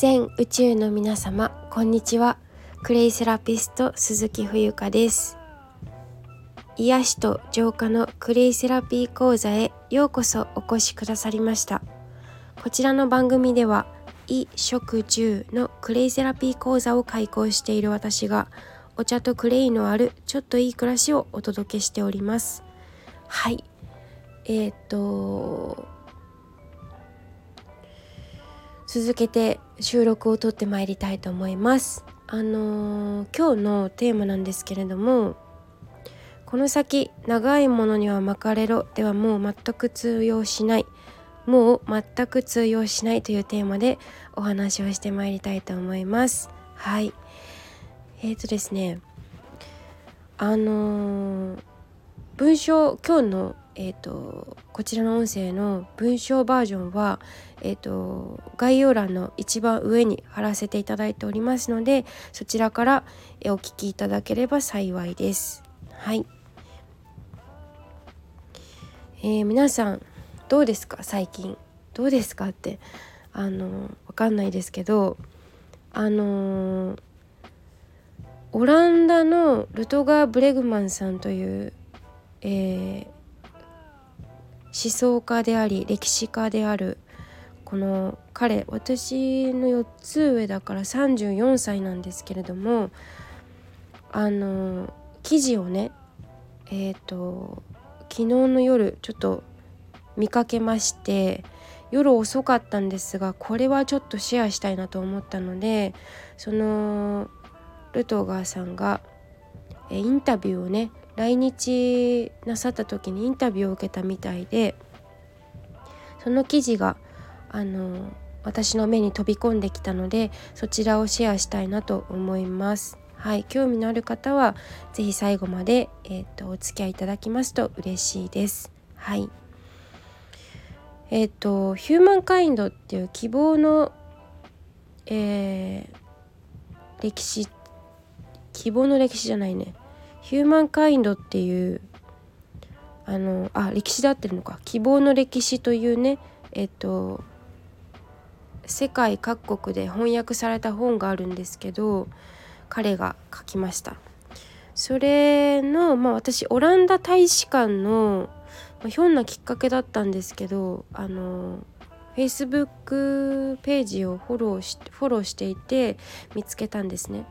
全宇宙の皆様こんにちは。クレイセラピスト鈴木冬香です。癒しと浄化のクレイセラピー講座へようこそお越しくださりました。こちらの番組では衣食住のクレイセラピー講座を開講している私がお茶とクレイのあるちょっといい暮らしをお届けしております。はい。えー、っと続けて収録を撮ってまいりたいと思います。あのー、今日のテーマなんですけれどもこの先長いものには巻かれろではもう全く通用しないもう全く通用しないというテーマでお話をしてまいりたいと思います。はい。えーとですねあのー、文章今日のえーと、こちらの音声の文章バージョンは、えーと、概要欄の一番上に貼らせていただいておりますのでそちらからお聞きいただければ幸いです。はい、えー、皆さんどうですか？最近。どうですか？ってあのわかんないですけどあのー、オランダのルトガー・ブレグマンさんという、えー、思想家であり歴史家であるこの彼私の4つ上だから34歳なんですけれどもあの記事をねえっ、ー、と昨日の夜ちょっと見かけまして夜遅かったんですがこれはちょっとシェアしたいなと思ったのでそのルトガーさんがインタビューをね来日なさった時にインタビューを受けたみたいでその記事があの私の目に飛び込んできたのでそちらをシェアしたいなと思います。はい、興味のある方は是非最後まで、えーと、お付き合いいただきますと嬉しいです。はい。えっ、ー、と「ヒューマンカインド」っていう希望の、えー、歴史希望の歴史じゃないねヒューマンカインドっていうあのあ歴史で合ってるのか。希望の歴史というねえっと世界各国で翻訳された本があるんですけど彼が書きました。それのまあ私オランダ大使館の、まあ、ひょんなきっかけだったんですけどあの Facebook ページをフォローしフォローしていて見つけたんですね。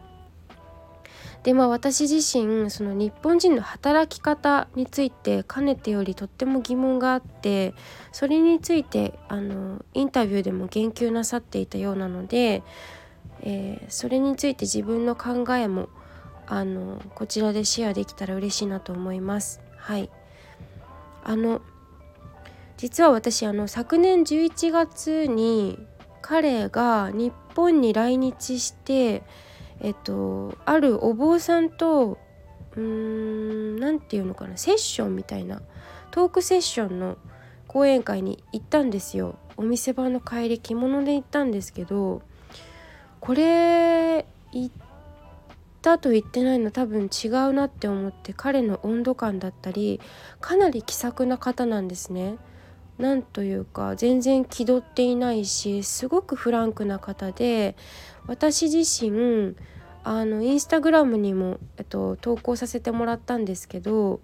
でまあ私自身その日本人の働き方についてかねてよりとっても疑問があってそれについてあのインタビューでも言及なさっていたようなので、えー、それについて自分の考えもあのこちらでシェアできたら嬉しいなと思います。はいあの実は私あの昨年11月に彼が日本に来日してえっとあるお坊さんとうーん何て言うのかなセッションみたいなトークセッションの講演会に行ったんですよお店番の帰り着物で行ったんですけどこれ行ったと言ってないの多分違うなって思って彼の温度感だったりかなり気さくな方なんですね。なんというか全然気取っていないしすごくフランクな方で私自身あのインスタグラムにも、えっと、投稿させてもらったんですけど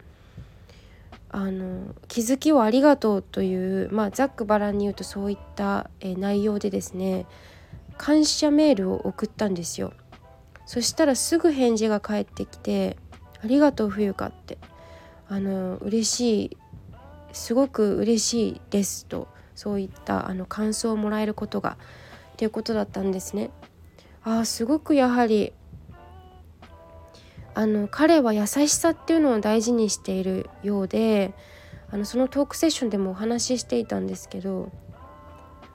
あの気づきをありがとうという、まあ、ざっくばらんに言うとそういった、え内容でですね感謝メールを送ったんですよそしたらすぐ返事が返ってきて「ありがとう冬香」ってあの嬉しいすごく嬉しいですとそういったあの感想をもらえることがっていうことだったんですね。ああすごくやはりあの彼は優しさっていうのを大事にしているようであのそのトークセッションでもお話ししていたんですけど、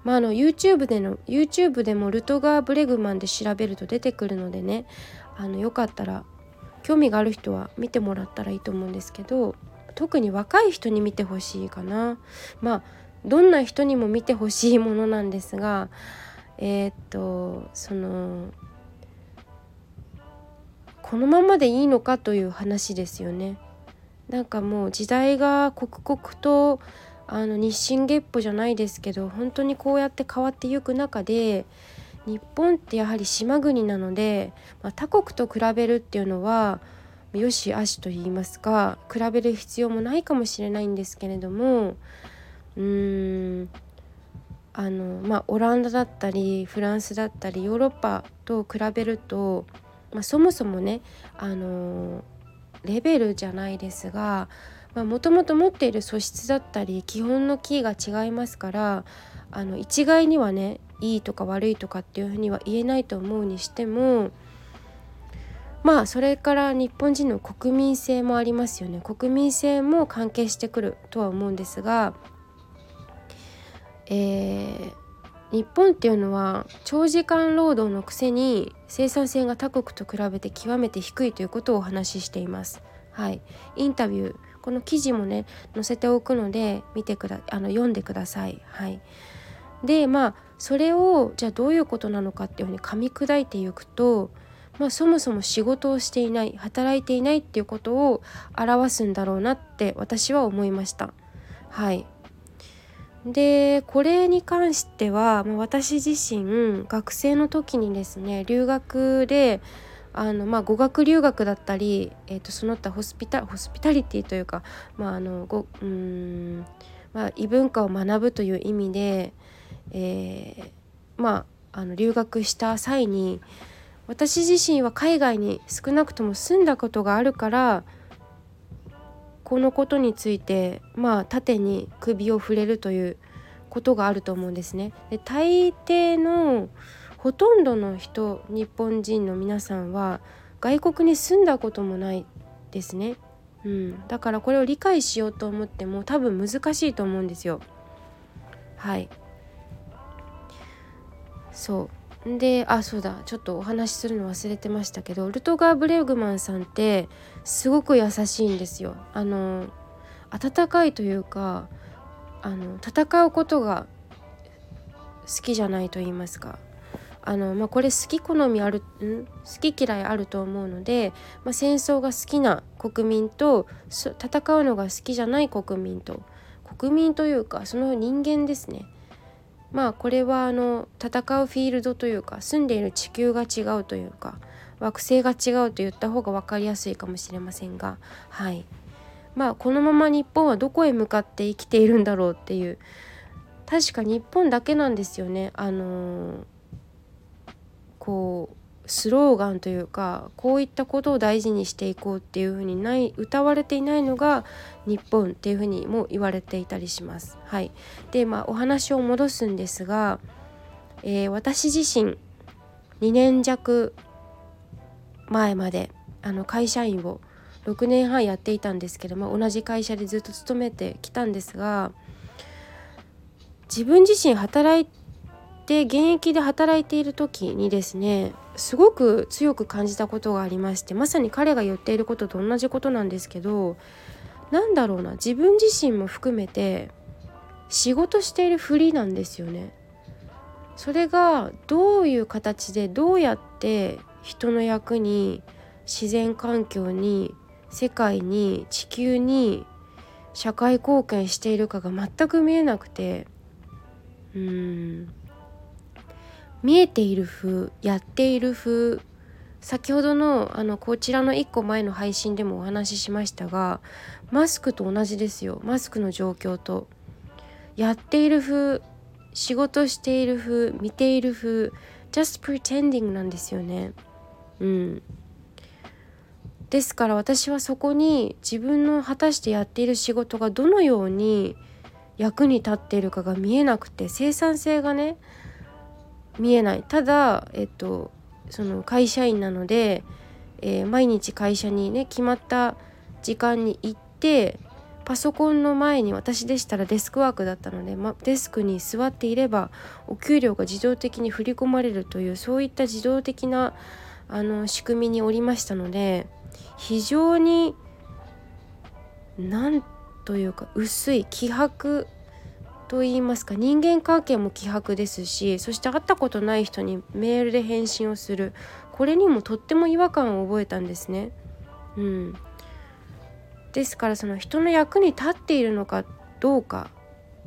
まあ、あの YouTube での YouTube でもルトガー・ブレグマンで調べると出てくるのでねあのよかったら興味がある人は見てもらったらいいと思うんですけど特に若い人に見てほしいかな。まあどんな人にも見てほしいものなんですがえー、っとそのこのままでいいのかという話ですよね。なんかもう時代が刻々とあの日進月歩じゃないですけど本当にこうやって変わっていく中で日本ってやはり島国なので、まあ、他国と比べるっていうのはよし悪しと言いますか比べる必要もないかもしれないんですけれどもうーんあのまあオランダだったりフランスだったりヨーロッパと比べると、まあ、そもそもねあのレベルじゃないですがもともと持っている素質だったり基本のキーが違いますからあの一概にはねいいとか悪いとかっていうふうには言えないと思うにしてもまあそれから日本人の国民性もありますよね。国民性も関係してくるとは思うんですが、えー、日本っていうのは長時間労働のくせに生産性が他国と比べて極めて低いということをお話ししています。はい、インタビューこの記事もね載せておくので見てくだあの読んでください。はい、でまあそれをじゃあどういうことなのかっていうふうに噛み砕いていくと、まあ、そもそも仕事をしていない働いていないっていうことを表すんだろうなって私は思いました。はいでこれに関しては、まあ、私自身学生の時にですね留学であの、まあ、語学留学だったり、えーと、その他ホスピタホスピタリティというか、まああのごうんまあ、異文化を学ぶという意味で、えー、まああの留学した際に私自身は海外に少なくとも住んだことがあるからこのことについてまあ縦に首を触れるということがあると思うんですね。で大抵のほとんどの人日本人の皆さんは外国に住んだこともないですね。うん、だからこれを理解しようと思っても多分難しいと思うんですよ。はいそうであそうだちょっとお話しするの忘れてましたけどルトガー・ブレグマンさんってすごく優しいんですよ。あの温かいというかあの戦うことが好きじゃないと言いますか。あの、まあ、これ好き好みあるん？好き嫌いあると思うので、まあ、戦争が好きな国民と戦うのが好きじゃない国民と。国民というかその人間ですね。まあこれはあの戦うフィールドというか住んでいる地球が違うというか惑星が違うと言った方が分かりやすいかもしれませんがはい。まあこのまま日本はどこへ向かって生きているんだろうっていう。確か日本だけなんですよね。あのー、こうスローガンというかこういったことを大事にしていこうっていうふうにない歌われていないのが日本っていうふうにも言われていたりします。はい、でまあお話を戻すんですが、えー、私自身2年弱前まであの会社員を6年半やっていたんですけども同じ会社でずっと勤めてきたんですが自分自身働いて現役で働いている時にですねすごく強く感じたことがありましてまさに彼が言っていることと同じことなんですけどなんだろうな自分自身も含めて仕事しているふりなんですよね。それがどういう形でどうやって人の役に自然環境に世界に地球に社会貢献しているかが全く見えなくてうん見えている風やっている風先ほどのあのこちらの1個前の配信でもお話ししましたがマスクと同じですよ。マスクの状況と。やっている風仕事している風見ている風 just pretending なんですよね。うん。ですから私はそこに自分の果たしてやっている仕事がどのように役に立っているかが見えなくて生産性がね見えない。ただ、えっと、その会社員なので、えー、毎日会社にね決まった時間に行ってパソコンの前に私でしたらデスクワークだったので、ま、デスクに座っていればお給料が自動的に振り込まれるというそういった自動的なあの仕組みにおりましたので非常に何というか薄い気迫と言いますか人間関係も希薄ですしそして会ったことない人にメールで返信をするこれにもとっても違和感を覚えたんですね。うん、ですからその人の役に立っているのかどうか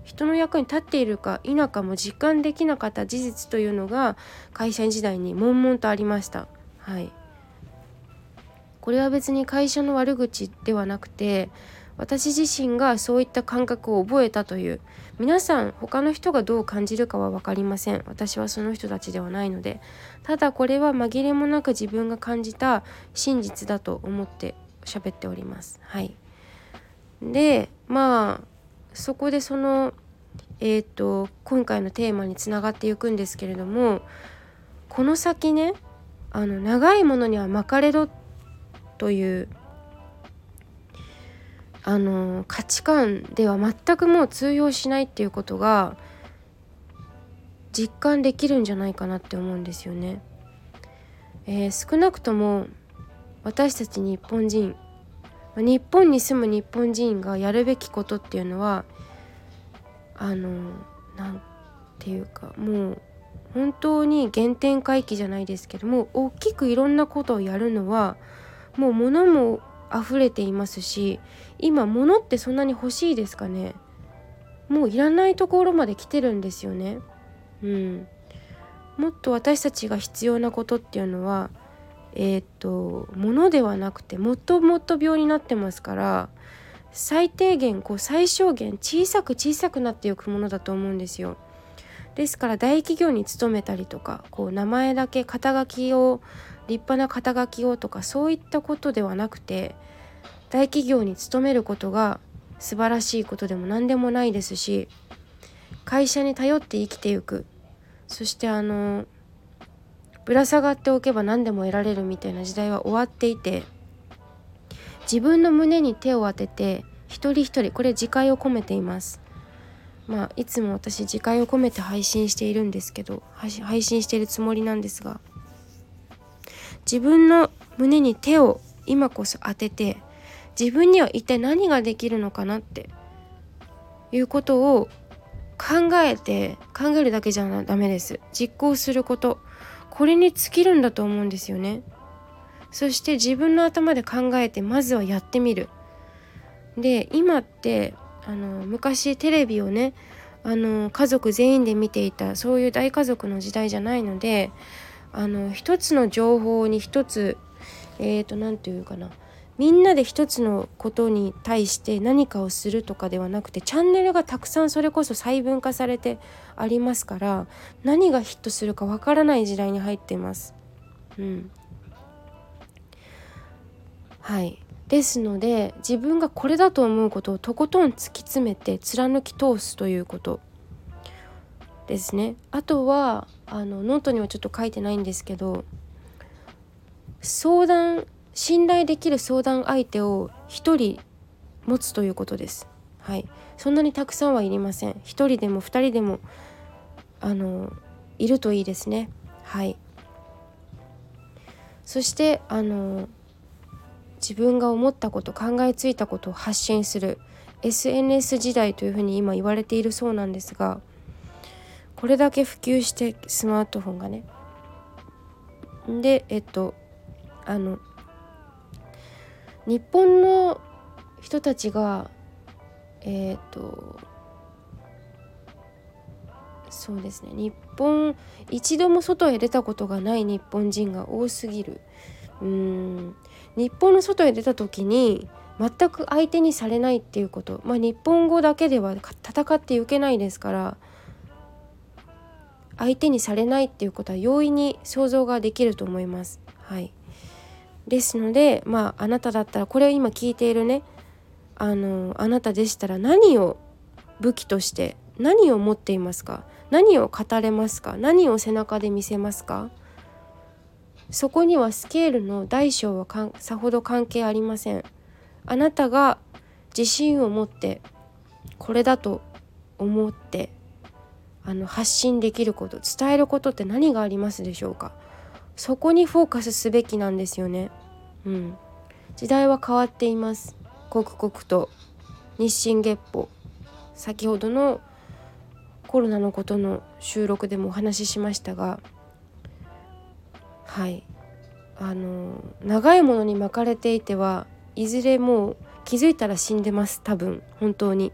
人の役に立っているか否かも実感できなかった事実というのが会社員時代に悶々とありました。はいこれは別に会社の悪口ではなくて私自身がそういった感覚を覚えたという皆さん他の人がどう感じるかは分かりません。私はその人たちではないので。ただこれは紛れもなく自分が感じた真実だと思って喋っております。はい。でまあそこでそのえっ、と今回のテーマにつながっていくんですけれどもこの先ねあの長いものには巻かれろというあの価値観では全くもう通用しないっていうことが実感できるんじゃないかなって思うんですよね。えー、少なくとも私たち日本人日本に住む日本人がやるべきことっていうのはあのなんていうかもう本当に原点回帰じゃないですけども大きくいろんなことをやるのはもう物も溢れていますし今物ってそんなに欲しいですかね？もういらないところまで来てるんですよね。うん。もっと私たちが必要なことっていうのはえっ、と物ではなくてもっともっと病になってますから最低限こう最小限小さく小さくなっていくものだと思うんですよ。ですから大企業に勤めたりとかこう名前だけ肩書きを立派な肩書きをとかそういったことではなくて大企業に勤めることが素晴らしいことでも何でもないですし会社に頼って生きていく。そしてあのぶら下がっておけば何でも得られるみたいな時代は終わっていて自分の胸に手を当てて一人一人これ自戒を込めています。まあいつも私自戒を込めて配信しているんですけど配信しているつもりなんですが自分の胸に手を今こそ当てて自分には一体何ができるのかなっていうことを考えて考えるだけじゃダメです。実行すること。これに尽きるんだと思うんですよね。そして自分の頭で考えてまずはやってみる。で今ってあの昔テレビをねあの家族全員で見ていたそういう大家族の時代じゃないのであの一つの情報に一つえっ、ー、と何て言うかなみんなで一つのことに対して何かをするとかではなくてチャンネルがたくさんそれこそ細分化されてありますから何がヒットするかわからない時代に入っています。うん、はいですので自分がこれだと思うことをとことん突き詰めて貫き通すということですね。あとはあのノートにはちょっと書いてないんですけど相談信頼できる相談相手を1人持つということです。はい、そんなにたくさんはいりません。1人でも2人でもあのいるといいですね。はい。そしてあの自分が思ったこと考えついたことを発信する SNS 時代というふうに今言われているそうなんですがこれだけ普及してスマートフォンがね。でえっとあの日本の人たちがえっ、とそうですね。日本一度も外へ出たことがない日本人が多すぎる。うん。日本の外へ出た時に全く相手にされないっていうこと。まあ日本語だけでは戦っていけないですから相手にされないっていうことは容易に想像ができると思います。はい。ですのでまああなただったらこれを今聞いているね。あのあなたでしたら何を武器として何を持っていますか？何を語れますか？何を背中で見せますか？そこにはスケールの大小はかんさほど関係ありません。あなたが自信を持ってこれだと思ってあの発信できること伝えることって何がありますでしょうか？そこにフォーカスすべきなんですよね。うん、時代は変わっています。刻々と。日進月歩。先ほどのコロナのことの収録でもお話ししましたが。はい。あの長いものに巻かれていてはいずれもう気づいたら死んでます。多分。本当に。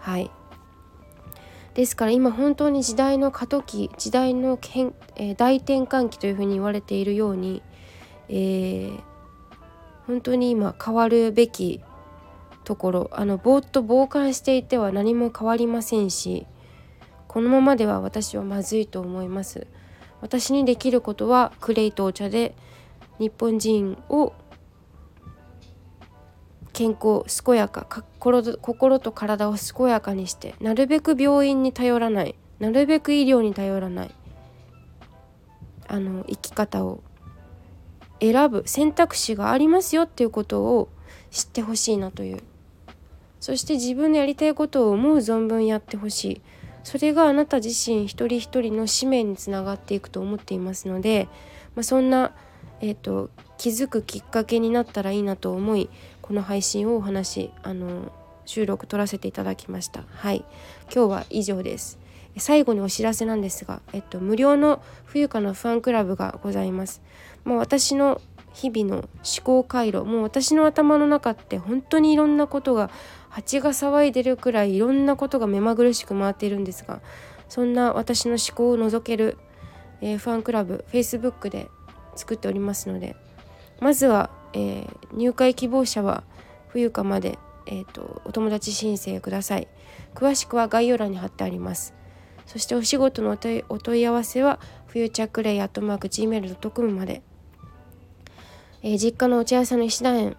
はい。ですから今本当に時代の過渡期時代の変、えー、大転換期というふうに言われているように、えー、本当に今変わるべきところあのぼーっと傍観していては何も変わりませんしこのままでは私はまずいと思います。私にできることはクレイとお茶で日本人を健康健やか心と体を健やかにしてなるべく病院に頼らないなるべく医療に頼らないあの生き方を選ぶ選択肢がありますよっていうことを知ってほしいなというそして自分のやりたいことを思う存分やってほしいそれがあなた自身一人一人の使命につながっていくと思っていますので、まあ、そんな、えーと、気づくきっかけになったらいいなと思いこの配信をお話あの収録取らせていただきました。はい。今日は以上です。最後にお知らせなんですが、えっと、無料の冬香のファンクラブがございます。まあ、私の日々の思考回路もう私の頭の中って本当にいろんなことが蜂が騒いでるくらいいろんなことが目まぐるしく回っているんですがそんな私の思考を覗ける、えー、ファンクラブ Facebook で作っておりますのでまずは、えー、入会希望者は冬香まで、えーと、お友達申請ください。詳しくは概要欄に貼ってあります。そしてお仕事のお問い合わせはフューチャクレイアットマーク Gmail.com まで、えー、実家のお茶屋さんの石田園、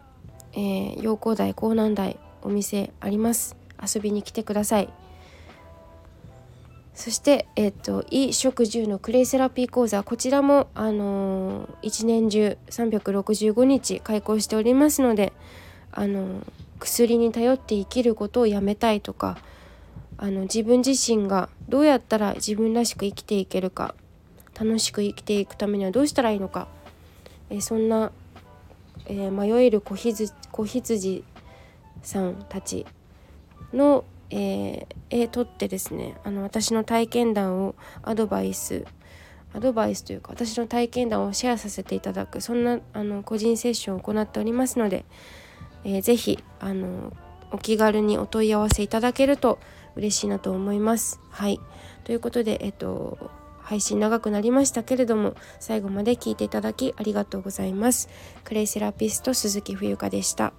えー、陽光台江南台お店あります。遊びに来てください。そして、えっ、と、衣食住のクレイセラピー講座、こちらも、あのー、一年中365日開講しておりますので、あのー、薬に頼って生きることをやめたいとか、あの自分自身がどうやったら自分らしく生きていけるか楽しく生きていくためにはどうしたらいいのか、えそんな、え迷える子羊子羊さんたちの、えー、えとってですねあの私の体験談をアドバイスアドバイスというか私の体験談をシェアさせていただくそんなあの個人セッションを行っておりますので、えー、ぜひあのお気軽にお問い合わせいただけると嬉しいなと思います。はいということで、えっと、配信長くなりましたけれども最後まで聞いていただきありがとうございます。クレイセラピスト鈴木冬香でした。